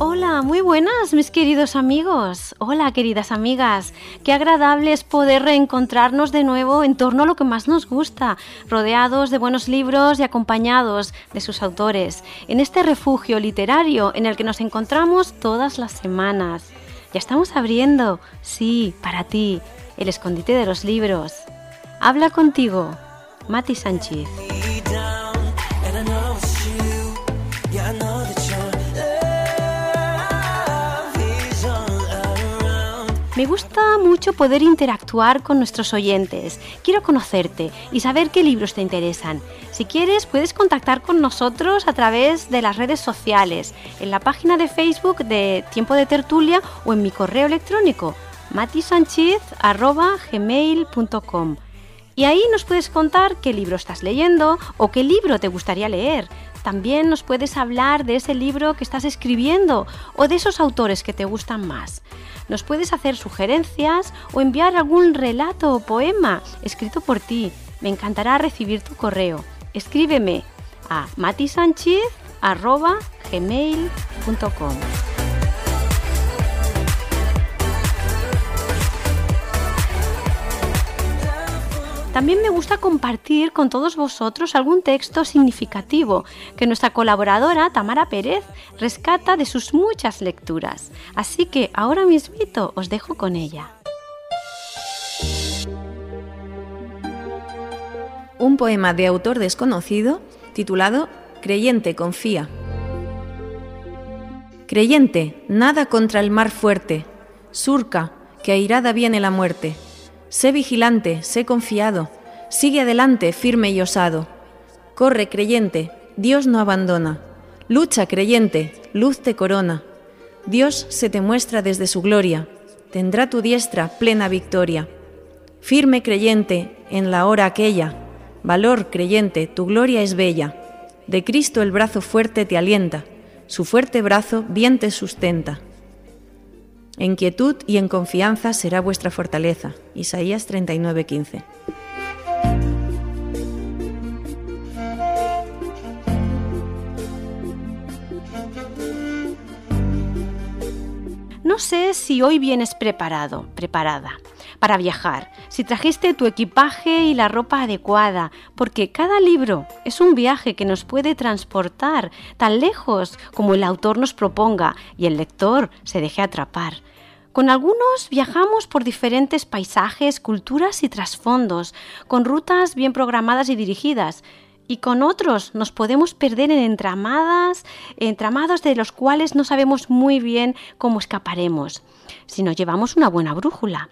Hola, muy buenas mis queridos amigos. Hola queridas amigas. Qué agradable es poder reencontrarnos de nuevo en torno a lo que más nos gusta, rodeados de buenos libros y acompañados de sus autores, en este refugio literario en el que nos encontramos todas las semanas. Ya estamos abriendo, sí, para ti, el escondite de los libros. Habla contigo, Mati Sánchez. Me gusta mucho poder interactuar con nuestros oyentes. Quiero conocerte y saber qué libros te interesan. Si quieres, puedes contactar con nosotros a través de las redes sociales, en la página de Facebook de Tiempo de Tertulia o en mi correo electrónico matisanchez.gmail.com. Y ahí nos puedes contar qué libro estás leyendo o qué libro te gustaría leer. También nos puedes hablar de ese libro que estás escribiendo o de esos autores que te gustan más. Nos puedes hacer sugerencias o enviar algún relato o poema escrito por ti. Me encantará recibir tu correo. Escríbeme a matisanchez.gmail.com También me gusta compartir con todos vosotros algún texto significativo que nuestra colaboradora Tamara Pérez rescata de sus muchas lecturas. Así que ahora mismito os dejo con ella. Un poema de autor desconocido titulado Creyente confía. Creyente, nada contra el mar fuerte. Surca, que airada viene la muerte Sé vigilante, sé confiado, sigue adelante firme y osado. Corre creyente, Dios no abandona. Lucha creyente, luz te corona. Dios se te muestra desde su gloria, tendrá tu diestra plena victoria. Firme creyente en la hora aquella, valor creyente, tu gloria es bella. De Cristo el brazo fuerte te alienta, su fuerte brazo bien te sustenta. En quietud y en confianza será vuestra fortaleza. Isaías 39:15. No sé si hoy vienes preparado, preparada para viajar, si trajiste tu equipaje y la ropa adecuada, porque cada libro es un viaje que nos puede transportar tan lejos como el autor nos proponga y el lector se deje atrapar. Con algunos viajamos por diferentes paisajes, culturas y trasfondos, con rutas bien programadas y dirigidas, y con otros nos podemos perder en entramadas, entramados de los cuales no sabemos muy bien cómo escaparemos, si no llevamos una buena brújula.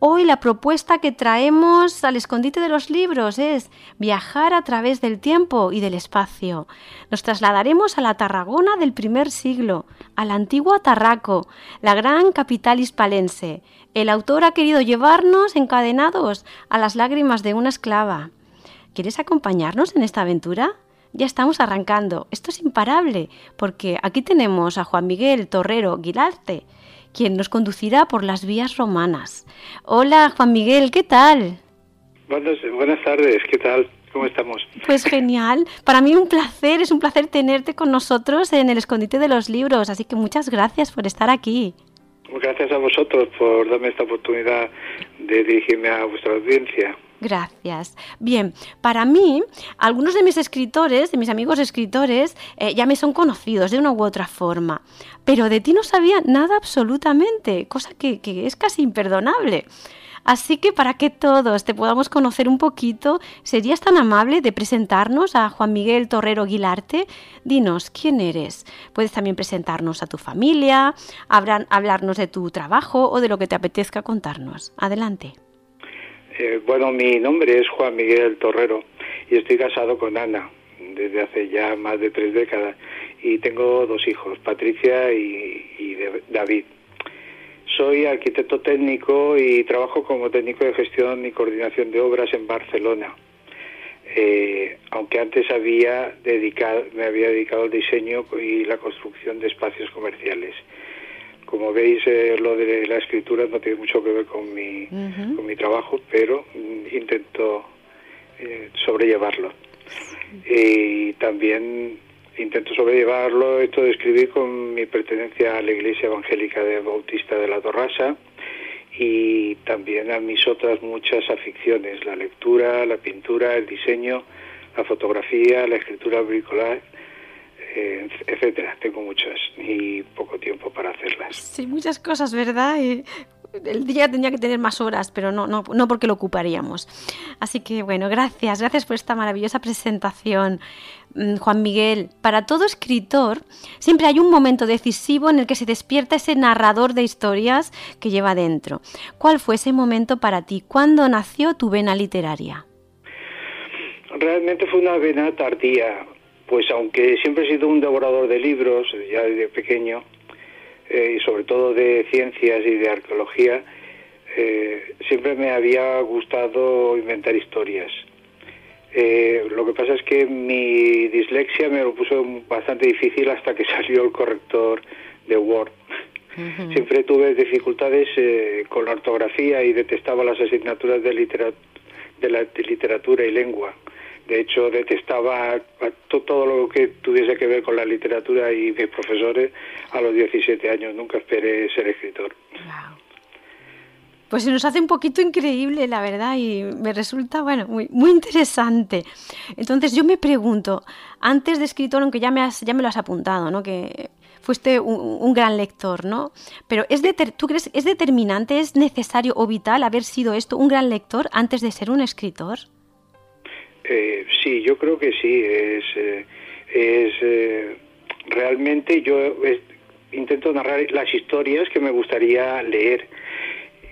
Hoy la propuesta que traemos al escondite de los libros es viajar a través del tiempo y del espacio. Nos trasladaremos a la Tarragona del primer siglo, a la antigua Tarraco, la gran capital hispalense. El autor ha querido llevarnos encadenados a las lágrimas de una esclava. ¿Quieres acompañarnos en esta aventura? Ya estamos arrancando. Esto es imparable, porque aquí tenemos a Juan Miguel Torrero Guilarte, quien nos conducirá por las vías romanas. Hola, Juan Miguel, ¿qué tal? Buenas, buenas tardes, ¿qué tal? ¿Cómo estamos? Pues genial. Para mí un placer, es un placer tenerte con nosotros en el escondite de los libros, así que muchas gracias por estar aquí. Gracias a vosotros por darme esta oportunidad de dirigirme a vuestra audiencia. Gracias. Bien, para mí, algunos de mis escritores, de mis amigos escritores, eh, ya me son conocidos de una u otra forma, pero de ti no sabía nada absolutamente, cosa que, es casi imperdonable. Así que para que todos te podamos conocer un poquito, ¿serías tan amable de presentarnos a Juan Miguel Torrero Guilarte? Dinos, ¿quién eres? Puedes también presentarnos a tu familia, hablarnos de tu trabajo o de lo que te apetezca contarnos. Adelante. Eh, bueno, mi nombre es Juan Miguel Torrero y estoy casado con Ana desde hace ya más de tres décadas y tengo dos hijos, Patricia y, David. soy arquitecto técnico y trabajo como técnico de gestión y coordinación de obras en Barcelona. Eh, aunque antes había dedicado, me había dedicado al diseño y la construcción de espacios comerciales. Como veis, eh, lo de la escritura no tiene mucho que ver con mi, con mi trabajo, pero mm, intento eh, sobrellevarlo. Y también intento sobrellevarlo esto de escribir con mi pertenencia a la Iglesia Evangélica de Bautista de la Torrasa y también a mis otras muchas aficiones, la lectura, la pintura, el diseño, la fotografía, la escritura bricolage, eh, etcétera. Tengo muchas y poco tiempo para hacerlas. Sí, muchas cosas, ¿verdad? el día tendría que tener más horas, pero no, no, no porque lo ocuparíamos. Así que bueno, gracias, gracias por esta maravillosa presentación. Mm, Juan Miguel, para todo escritor siempre hay un momento decisivo en el que se despierta ese narrador de historias que lleva dentro. ¿Cuál fue ese momento para ti? ¿Cuándo nació tu vena literaria? Realmente fue una vena tardía, pues aunque siempre he sido un devorador de libros, ya desde pequeño, eh, y sobre todo de ciencias y de arqueología, eh, siempre me había gustado inventar historias. Eh, lo que pasa es que mi dislexia me lo puso bastante difícil hasta que salió el corrector de Word. Siempre tuve dificultades con la ortografía y detestaba las asignaturas de, de, la, de literatura y lengua. De hecho, detestaba todo lo que tuviese que ver con la literatura y mis profesores a los 17 años. Nunca esperé ser escritor. Pues se nos hace un poquito increíble, la verdad, y me resulta, bueno, muy, muy interesante. Entonces yo me pregunto, antes de escritor, aunque ya me, has, ya me lo has apuntado, ¿no? Que fuiste un, gran lector, ¿no? Pero ¿es ¿tú crees es determinante, es necesario o vital haber sido esto, un gran lector, antes de ser un escritor? Eh, sí, yo creo que sí. Es, eh, eh, realmente yo intento narrar las historias que me gustaría leer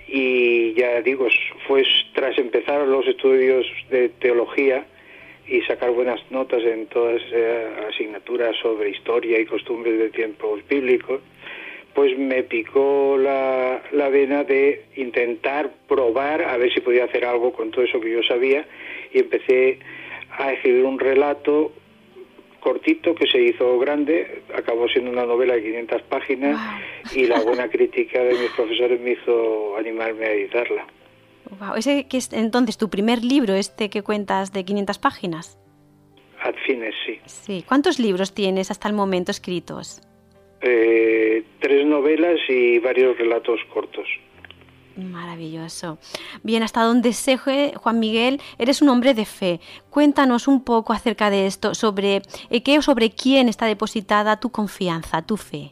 y ya digo, fue tras empezar los estudios de teología y sacar buenas notas en todas las asignaturas sobre historia y costumbres de tiempos bíblicos, pues me picó la, la vena de intentar probar a ver si podía hacer algo con todo eso que yo sabía y empecé a escribir un relato cortito que se hizo grande, acabó siendo una novela de 500 páginas y la buena crítica de mis profesores me hizo animarme a editarla. Wow. ¿Ese que es entonces tu primer libro, este que cuentas de 500 páginas? Ad fines, sí. Sí. ¿Cuántos libros tienes hasta el momento escritos? Eh, tres novelas y varios relatos cortos. Maravilloso. Bien, hasta donde sé, Juan Miguel, eres un hombre de fe. Cuéntanos un poco acerca de esto, sobre eh, qué o sobre quién está depositada tu confianza, tu fe.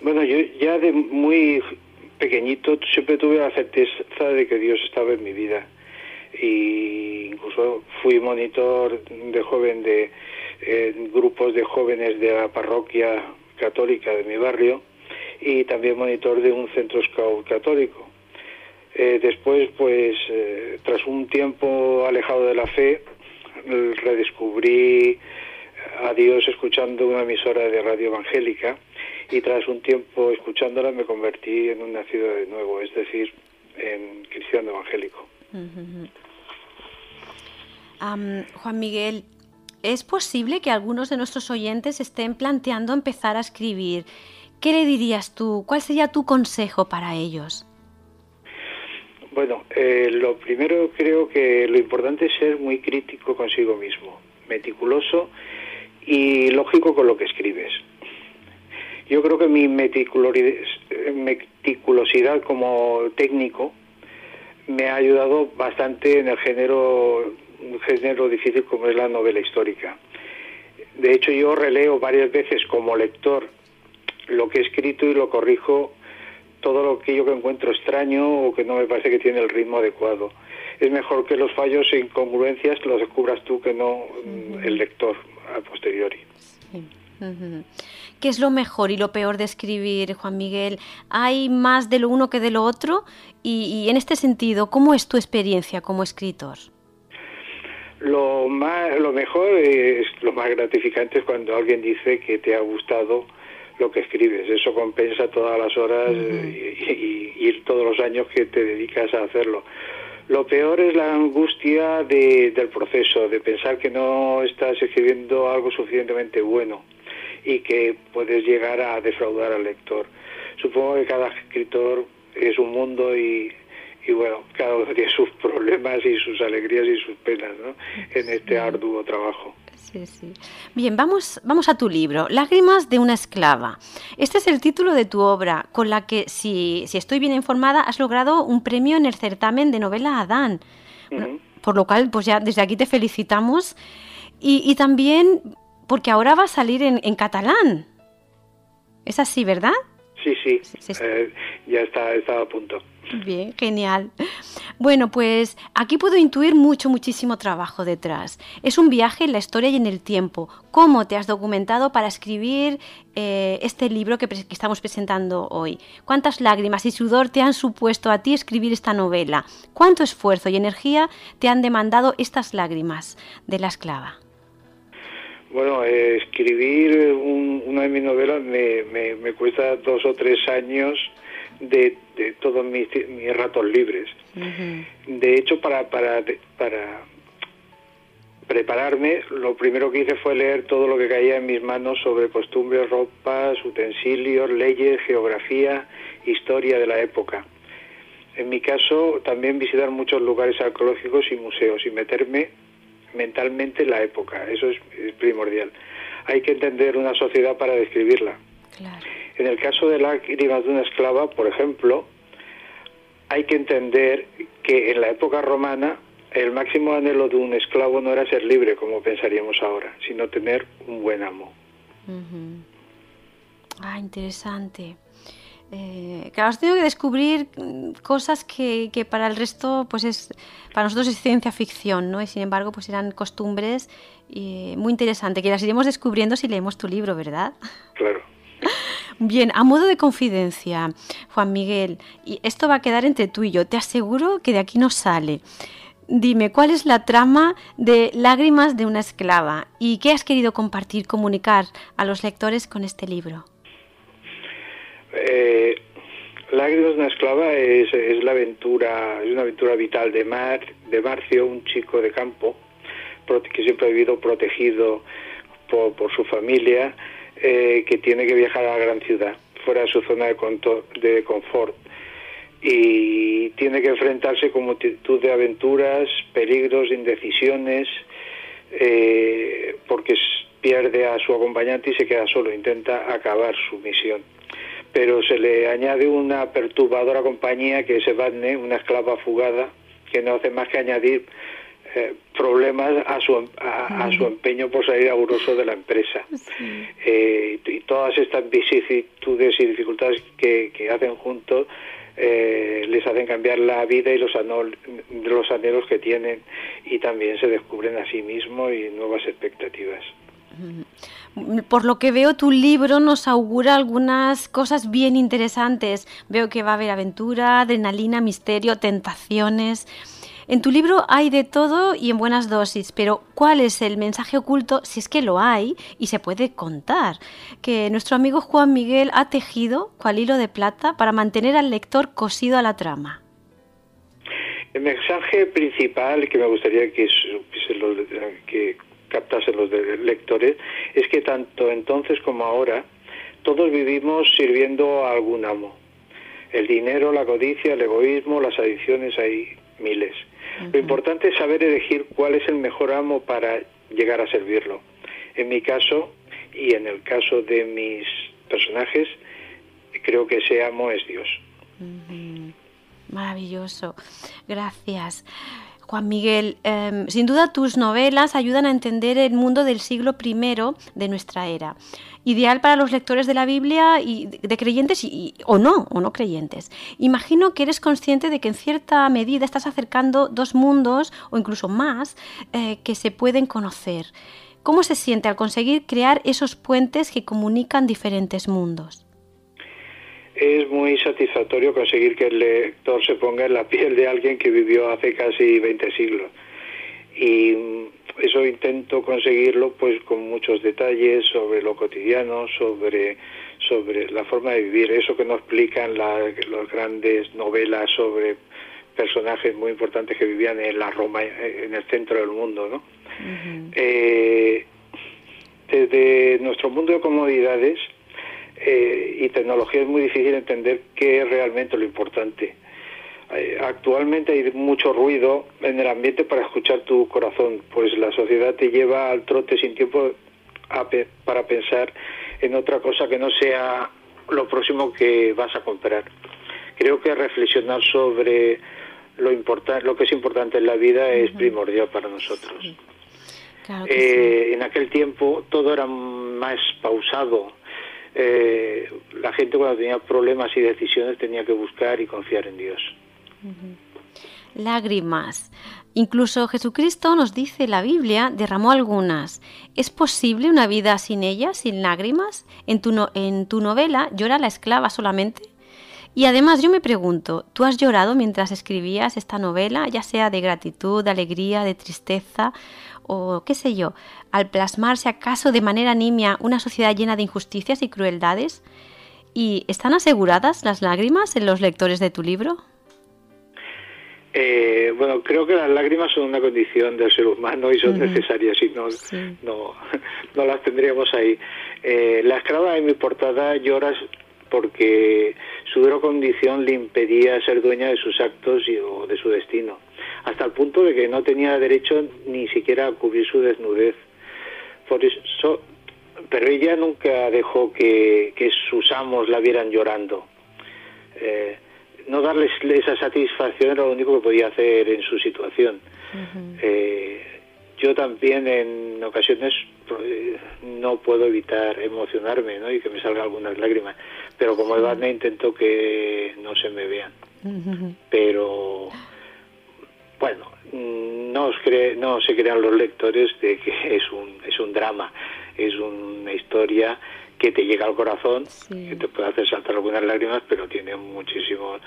Bueno, yo ya de muy pequeñito siempre tuve la certeza de que Dios estaba en mi vida. Y incluso fui monitor de joven de eh, grupos de jóvenes de la parroquia católica de mi barrio y también monitor de un centro scout católico. Eh, después, pues, eh, tras un tiempo alejado de la fe, redescubrí a Dios escuchando una emisora de radio evangélica y tras un tiempo escuchándola me convertí en un nacido de nuevo, es decir, en cristiano evangélico. Juan Miguel, ¿es posible que algunos de nuestros oyentes estén planteando empezar a escribir ¿Qué le dirías tú? ¿Cuál sería tu consejo para ellos? Bueno, eh, lo primero creo que lo importante es ser muy crítico consigo mismo, meticuloso y lógico con lo que escribes. Yo creo que mi meticulosidad como técnico me ha ayudado bastante en el género, un género difícil como es la novela histórica. De hecho, yo releo varias veces como lector lo que he escrito y lo corrijo todo lo que yo encuentro extraño o que no me parece que tiene el ritmo adecuado. Es mejor que los fallos e incongruencias los descubras tú que no el lector a posteriori. ¿Qué es lo mejor y lo peor de escribir, Juan Miguel? ¿Hay más de lo uno que de lo otro? Y en este sentido, ¿cómo es tu experiencia como escritor? Lo, más, lo mejor es lo más gratificante es cuando alguien dice que te ha gustado lo que escribes. Eso compensa todas las horas y, y, todos los años que te dedicas a hacerlo. Lo peor es la angustia de, del proceso, de pensar que no estás escribiendo algo suficientemente bueno y que puedes llegar a defraudar al lector. Supongo que cada escritor es un mundo y, y bueno, cada uno tiene sus problemas y sus alegrías y sus penas ¿no? en este arduo trabajo. Sí, sí. Bien, vamos, vamos a tu libro, Lágrimas de una esclava. Este es el título de tu obra, con la que, si, si estoy bien informada, has logrado un premio en el certamen de novela Adán. por lo cual, pues ya desde aquí te felicitamos. Y, y también porque ahora va a salir en, en catalán. Es así, ¿verdad? Sí, sí, eh, ya está, está a punto. Bien, genial. Bueno, pues aquí puedo intuir mucho, muchísimo trabajo detrás. Es un viaje en la historia y en el tiempo. ¿Cómo te has documentado para escribir eh, este libro que, que, estamos presentando hoy? ¿Cuántas lágrimas y sudor te han supuesto a ti escribir esta novela? ¿Cuánto esfuerzo y energía te han demandado estas lágrimas de la esclava? Bueno, eh, escribir una de mis novelas me, me, cuesta dos o tres años de, de todos mis, mis ratos libres. De hecho, para, para, para prepararme, lo primero que hice fue leer todo lo que caía en mis manos sobre costumbres, ropas, utensilios, leyes, geografía, historia de la época. En mi caso, también visitar muchos lugares arqueológicos y museos y meterme mentalmente la época, eso es, primordial. Hay que entender una sociedad para describirla. En el caso de la lágrimas de una esclava, por ejemplo, hay que entender que en la época romana el máximo anhelo de un esclavo no era ser libre, como pensaríamos ahora, sino tener un buen amo. Ah, interesante. Eh, claro, has tenido que descubrir cosas que, que, para el resto, pues es, para nosotros es ciencia ficción, ¿no? Y sin embargo, pues eran costumbres y muy interesantes, que las iremos descubriendo si leemos tu libro, ¿verdad? Claro. Bien, a modo de confidencia, Juan Miguel, y esto va a quedar entre tú y yo, te aseguro que de aquí no sale. Dime, ¿cuál es la trama de Lágrimas de una esclava? ¿Y qué has querido compartir, comunicar a los lectores con este libro? Eh, Lágrimas de una esclava es, la aventura, es una aventura vital de Mar, de Marcio, un chico de campo que siempre ha vivido protegido por, su familia, eh, que tiene que viajar a la gran ciudad, fuera de su zona de, de confort. Y tiene que enfrentarse con multitud de aventuras, peligros, indecisiones, eh, porque pierde a su acompañante y se queda solo, intenta acabar su misión pero se le añade una perturbadora compañía que es Evadne, una esclava fugada, que no hace más que añadir eh, problemas a su, a, su empeño por salir auroso de la empresa. Eh, y todas estas vicisitudes y dificultades que, que hacen juntos eh, les hacen cambiar la vida y los, los anhelos que tienen y también se descubren a sí mismos y nuevas expectativas. Por lo que veo, tu libro nos augura algunas cosas bien interesantes. Veo que va a haber aventura, adrenalina, misterio, tentaciones. En tu libro hay de todo y en buenas dosis, pero ¿cuál es el mensaje oculto, si es que lo hay y se puede contar, que nuestro amigo Juan Miguel ha tejido cual hilo de plata para mantener al lector cosido a la trama? El mensaje principal que me gustaría que, que captasen los lectores, es que tanto entonces como ahora todos vivimos sirviendo a algún amo. El dinero, la codicia, el egoísmo, las adicciones, hay miles. Lo importante es saber elegir cuál es el mejor amo para llegar a servirlo. En mi caso y en el caso de mis personajes, creo que ese amo es Dios. Maravilloso. Gracias. Juan Miguel, em, sin duda tus novelas ayudan a entender el mundo del siglo I de nuestra era. Ideal para los lectores de la Biblia y de creyentes y, o no, o no creyentes. Imagino que eres consciente de que en cierta medida estás acercando dos mundos o incluso más eh, que se pueden conocer. ¿Cómo se siente al conseguir crear esos puentes que comunican diferentes mundos? Es muy satisfactorio conseguir que el lector se ponga en la piel de alguien que vivió hace casi 20 siglos. Y eso intento conseguirlo pues con muchos detalles sobre lo cotidiano, sobre sobre la forma de vivir, eso que no explican las grandes novelas sobre personajes muy importantes que vivían en la Roma, en el centro del mundo, ¿no? Eh, desde nuestro mundo de comodidades eh, y tecnología es muy difícil entender qué es realmente lo importante. Eh, actualmente hay mucho ruido en el ambiente para escuchar tu corazón, pues la sociedad te lleva al trote sin tiempo para pensar en otra cosa que no sea lo próximo que vas a comprar. Creo que reflexionar sobre lo, lo que es importante en la vida es primordial para nosotros. Eh, en aquel tiempo todo era más pausado. Eh, la gente cuando tenía problemas y decisiones tenía que buscar y confiar en Dios. Lágrimas. Incluso Jesucristo nos dice, la Biblia derramó algunas. ¿Es posible una vida sin ellas, sin lágrimas? En tu, en tu novela llora la esclava solamente. Y además yo me pregunto, ¿tú has llorado mientras escribías esta novela, ya sea de gratitud, de alegría, de tristeza o qué sé yo, al plasmarse acaso de manera nimia una sociedad llena de injusticias y crueldades? ¿Y están aseguradas las lágrimas en los lectores de tu libro? Eh, bueno, creo que las lágrimas son una condición del ser humano y son necesarias, y no, no, no, las tendríamos ahí. Eh, la esclava en mi portada llora porque su dura condición le impedía ser dueña de sus actos y, o de su destino, hasta el punto de que no tenía derecho ni siquiera a cubrir su desnudez. Por eso, pero ella nunca dejó que, que sus amos la vieran llorando. Eh, no darles esa satisfacción era lo único que podía hacer en su situación. Eh, yo también en ocasiones eh, no puedo evitar emocionarme ¿no? y que me salgan algunas lágrimas, pero como Edvardne intento que no se me vean. Pero bueno, no, no se crean los lectores de que es un, es un drama, es una historia que te llega al corazón, que te puede hacer saltar algunas lágrimas, pero tiene muchísimo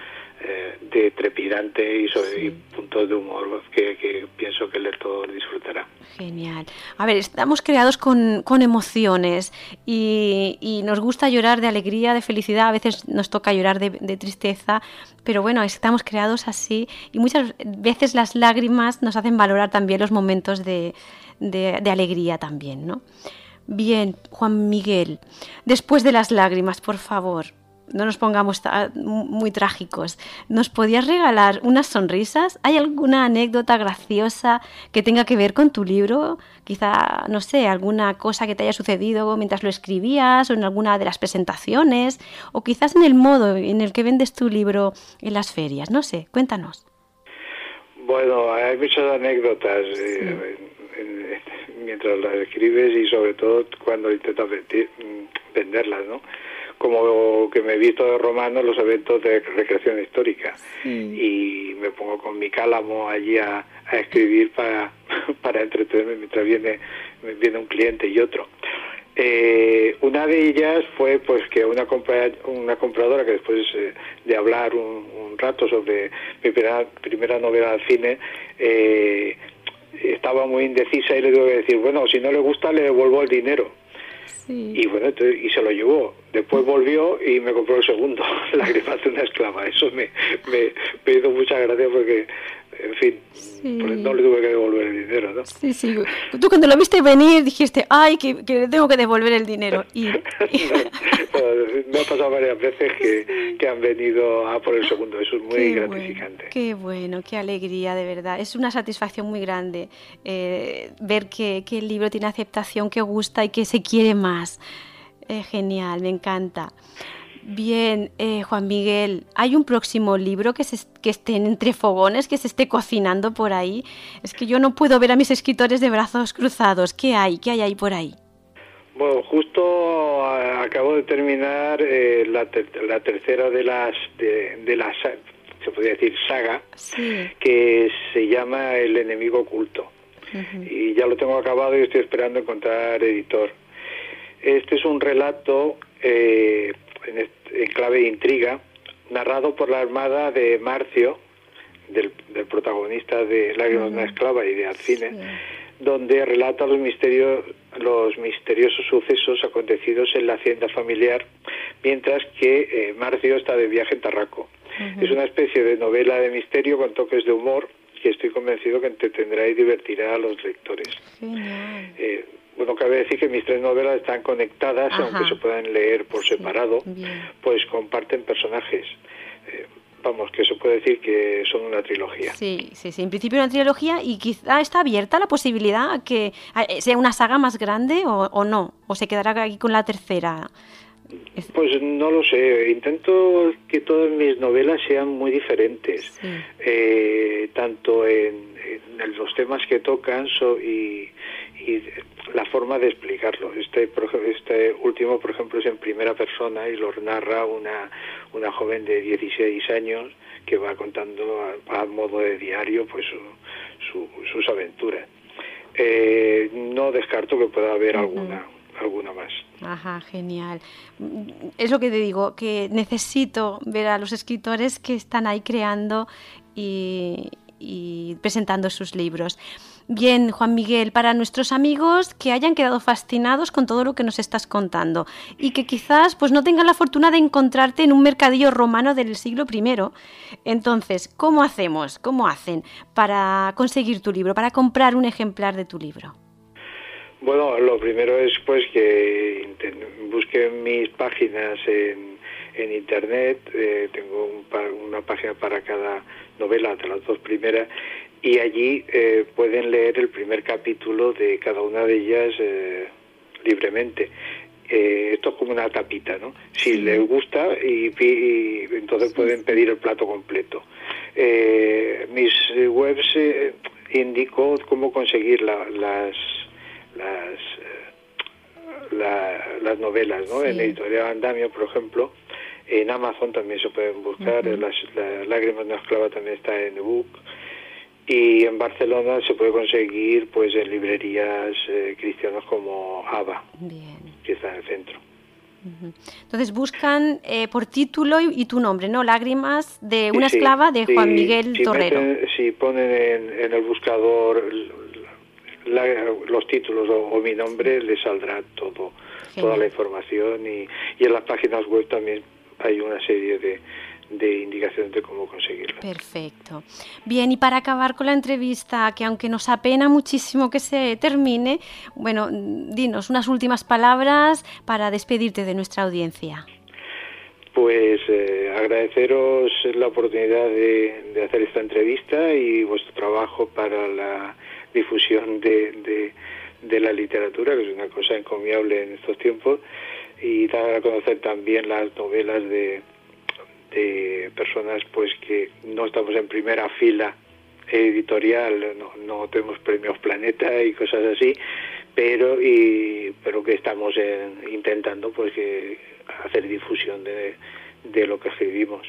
eh, de trepidante y, sobre, puntos de humor que, pienso que el lector disfrutará. Genial. A ver, estamos creados con, con emociones y, y, nos gusta llorar de alegría, de felicidad, a veces nos toca llorar de, de tristeza, pero bueno, estamos creados así y muchas veces las lágrimas nos hacen valorar también los momentos de, de, de alegría también, ¿no? Bien, Juan Miguel, después de las lágrimas, por favor, no nos pongamos muy trágicos. ¿Nos podías regalar unas sonrisas? ¿Hay alguna anécdota graciosa que tenga que ver con tu libro? Quizá, no sé, alguna cosa que te haya sucedido mientras lo escribías o en alguna de las presentaciones o quizás en el modo en el que vendes tu libro en las ferias. No sé, cuéntanos. Bueno, hay muchas anécdotas. Eh, mientras las escribes y sobre todo cuando intentas venderlas, ¿no? Como que me he visto de romano en los eventos de recreación histórica y me pongo con mi cálamo allí a, escribir para, para entretenerme mientras viene, viene un cliente y otro. Eh, una de ellas fue pues que una una compradora que después eh, de hablar un, rato sobre mi primera, primera novela al cine eh, estaba muy indecisa y le tuve que decir, bueno, si no le gusta le devuelvo el dinero. Y bueno, y se lo llevó. Después volvió y me compró el segundo, la gripa de una esclava. Eso me, me, me hizo mucha gracia porque en fin, pues no le tuve que devolver el dinero, ¿no? Sí, sí. Tú cuando lo viste venir dijiste, ay, que, que tengo que devolver el dinero. Y... me ha pasado varias veces que, que, han venido a por el segundo, eso es muy gratificante. qué bueno, qué alegría, de verdad. Es una satisfacción muy grande eh, ver que, que, el libro tiene aceptación, que gusta y que se quiere más. Eh, genial, me encanta. Bien, eh, Juan Miguel, ¿hay un próximo libro que, se, que esté entre fogones, que se esté cocinando por ahí? Es que yo no puedo ver a mis escritores de brazos cruzados. ¿Qué hay? ¿Qué hay ahí por ahí? Bueno, justo acabo de terminar eh, la, tercera de las de, las se podría decir saga que se llama El enemigo oculto y ya lo tengo acabado y estoy esperando encontrar editor. Este es un relato eh, en, clave de intriga, narrado por la armada de Marcio, del, protagonista de Lágrimas de una esclava y de Alcine, donde relata los misterios, los misteriosos sucesos acontecidos en la hacienda familiar mientras que eh, Marcio está de viaje en Tarraco. Es una especie de novela de misterio con toques de humor que estoy convencido que entretendrá y divertirá a los lectores. Eh, bueno, cabe decir que mis tres novelas están conectadas, aunque se puedan leer por separado, pues comparten personajes. Eh, vamos, que se puede decir que son una trilogía. Sí, sí, sí. En principio una trilogía y quizá está abierta la posibilidad que eh, sea una saga más grande o, o no, o se quedará aquí con la tercera. Pues no lo sé. Intento que todas mis novelas sean muy diferentes, eh, tanto en, los temas que tocan y, la forma de explicarlo. Este, este último, por ejemplo, es en primera persona y lo narra una, una joven de 16 años que va contando a, modo de diario pues sus aventuras. Eh, no descarto que pueda haber alguna alguna más. Ajá, genial. Es lo que te digo, que necesito ver a los escritores que están ahí creando y, presentando sus libros. Bien, Juan Miguel, para nuestros amigos que hayan quedado fascinados con todo lo que nos estás contando y que quizás pues no tengan la fortuna de encontrarte en un mercadillo romano del siglo I. Entonces, ¿cómo hacemos? ¿Cómo hacen para conseguir tu libro, para comprar un ejemplar de tu libro? Bueno, lo primero es pues que busquen mis páginas en, en internet. Eh, tengo una página para cada novela de las dos primeras y allí eh, pueden leer el primer capítulo de cada una de ellas eh, libremente. esto es como una tapita, ¿no? Si les gusta y, entonces pueden pedir el plato completo. mis webs indico cómo conseguir las las, eh, las novelas, ¿no? En Editorial Andamio, por ejemplo, en Amazon también se pueden buscar, las, Lágrimas de una esclava también está en ebook y en Barcelona se puede conseguir pues en librerías eh, cristianas como Ava, que está en el centro. Entonces buscan eh, por título y, tu nombre, ¿no? Lágrimas de una esclava de Juan Miguel Torrero. si ponen en, en, el buscador los títulos o, mi nombre le saldrá todo toda la información y, y, en las páginas web también hay una serie de, de indicaciones de cómo conseguirlo. Perfecto. Bien, y para acabar con la entrevista, que aunque nos apena muchísimo que se termine, bueno, dinos unas últimas palabras para despedirte de nuestra audiencia. Pues eh, agradeceros la oportunidad de, de, hacer esta entrevista y vuestro trabajo para la difusión de, de, la literatura, que es una cosa encomiable en estos tiempos, y dar a conocer también las novelas de, de personas pues que no estamos en primera fila editorial, no, no tenemos premios Planeta y cosas así, pero y pero que estamos intentando pues que hacer difusión de, de lo que escribimos.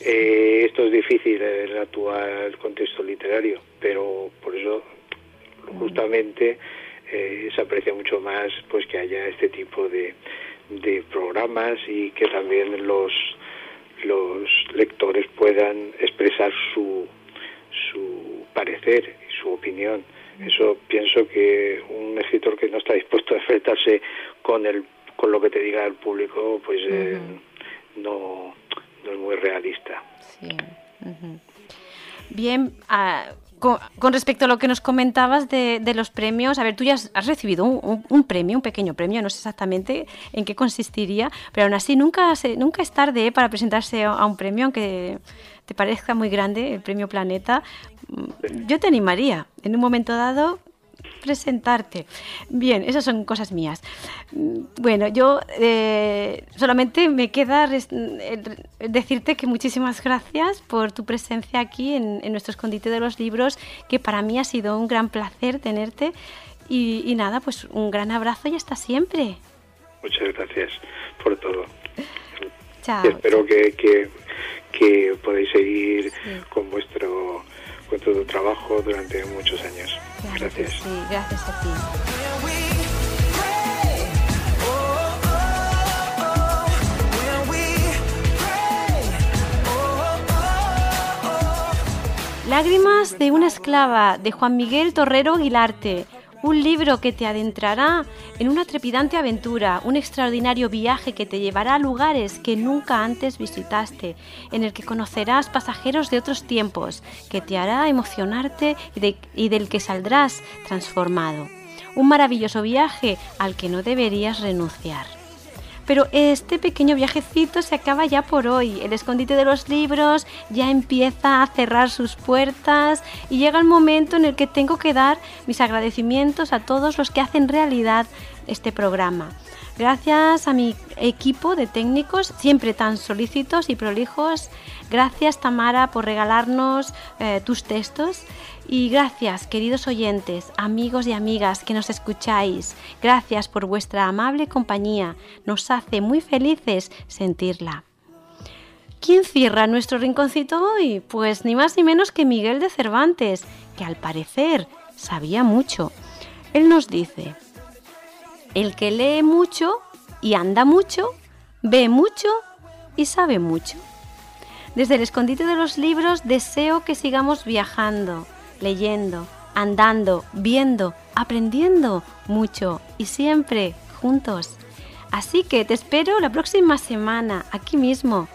Eh, esto es difícil en el actual contexto literario, pero por eso justamente eh, se aprecia mucho más pues que haya este tipo de, de programas y que también los puedan expresar su su parecer y su opinión. Eso pienso que un escritor que no está dispuesto a enfrentarse con el con lo que te diga el público, pues eh, no no es muy realista. Sí. Bien, uh, con, respecto a lo que nos comentabas de, los premios, a ver, tú ya has, recibido un, premio, un pequeño premio, no sé exactamente en qué consistiría, pero aún así nunca, nunca es tarde para presentarse a un premio, aunque te parezca muy grande el premio Planeta. Yo te animaría, en un momento dado, presentarte. Bien, esas son cosas mías. Bueno, yo eh, solamente me queda decirte que muchísimas gracias por tu presencia aquí en, nuestro escondite de los libros, que para mí ha sido un gran placer tenerte. Y, nada, pues un gran abrazo y hasta siempre. Muchas gracias por todo. Chao. espero Que, que, que, podáis seguir con vuestro tu trabajo durante muchos años. gracias. Sí, gracias a ti. Lágrimas de una esclava de Juan Miguel Torrero Aguilarte, Un libro que te adentrará en una trepidante aventura, un extraordinario viaje que te llevará a lugares que nunca antes visitaste, en el que conocerás pasajeros de otros tiempos, que te hará emocionarte y, del que saldrás transformado. Un maravilloso viaje al que no deberías renunciar. Pero este pequeño viajecito se acaba ya por hoy. El escondite de los libros ya empieza a cerrar sus puertas y llega el momento en el que tengo que dar mis agradecimientos a todos los que hacen realidad este programa. Gracias a mi equipo de técnicos, siempre tan solícitos y prolijos. Gracias Tamara por regalarnos eh, tus textos. Y gracias, queridos oyentes, amigos y amigas que nos escucháis. Gracias por vuestra amable compañía. Nos hace muy felices sentirla. ¿Quién cierra nuestro rinconcito hoy? Pues ni más ni menos que Miguel de Cervantes, que al parecer sabía mucho. Él nos dice, el que lee mucho y anda mucho, ve mucho y sabe mucho. Desde el escondite de los libros deseo que sigamos viajando, leyendo, andando, viendo, aprendiendo mucho y siempre juntos. Así que te espero la próxima semana aquí mismo.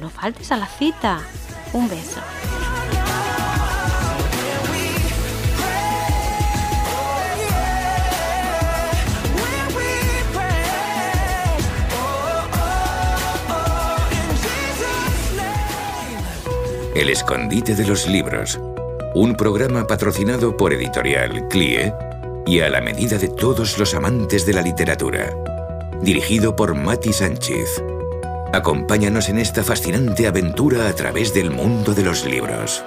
No faltes a la cita. Un beso. El escondite de los libros un programa patrocinado por Editorial CLIE y a la medida de todos los amantes de la literatura. Dirigido por Mati Sánchez. Acompáñanos en esta fascinante aventura a través del mundo de los libros.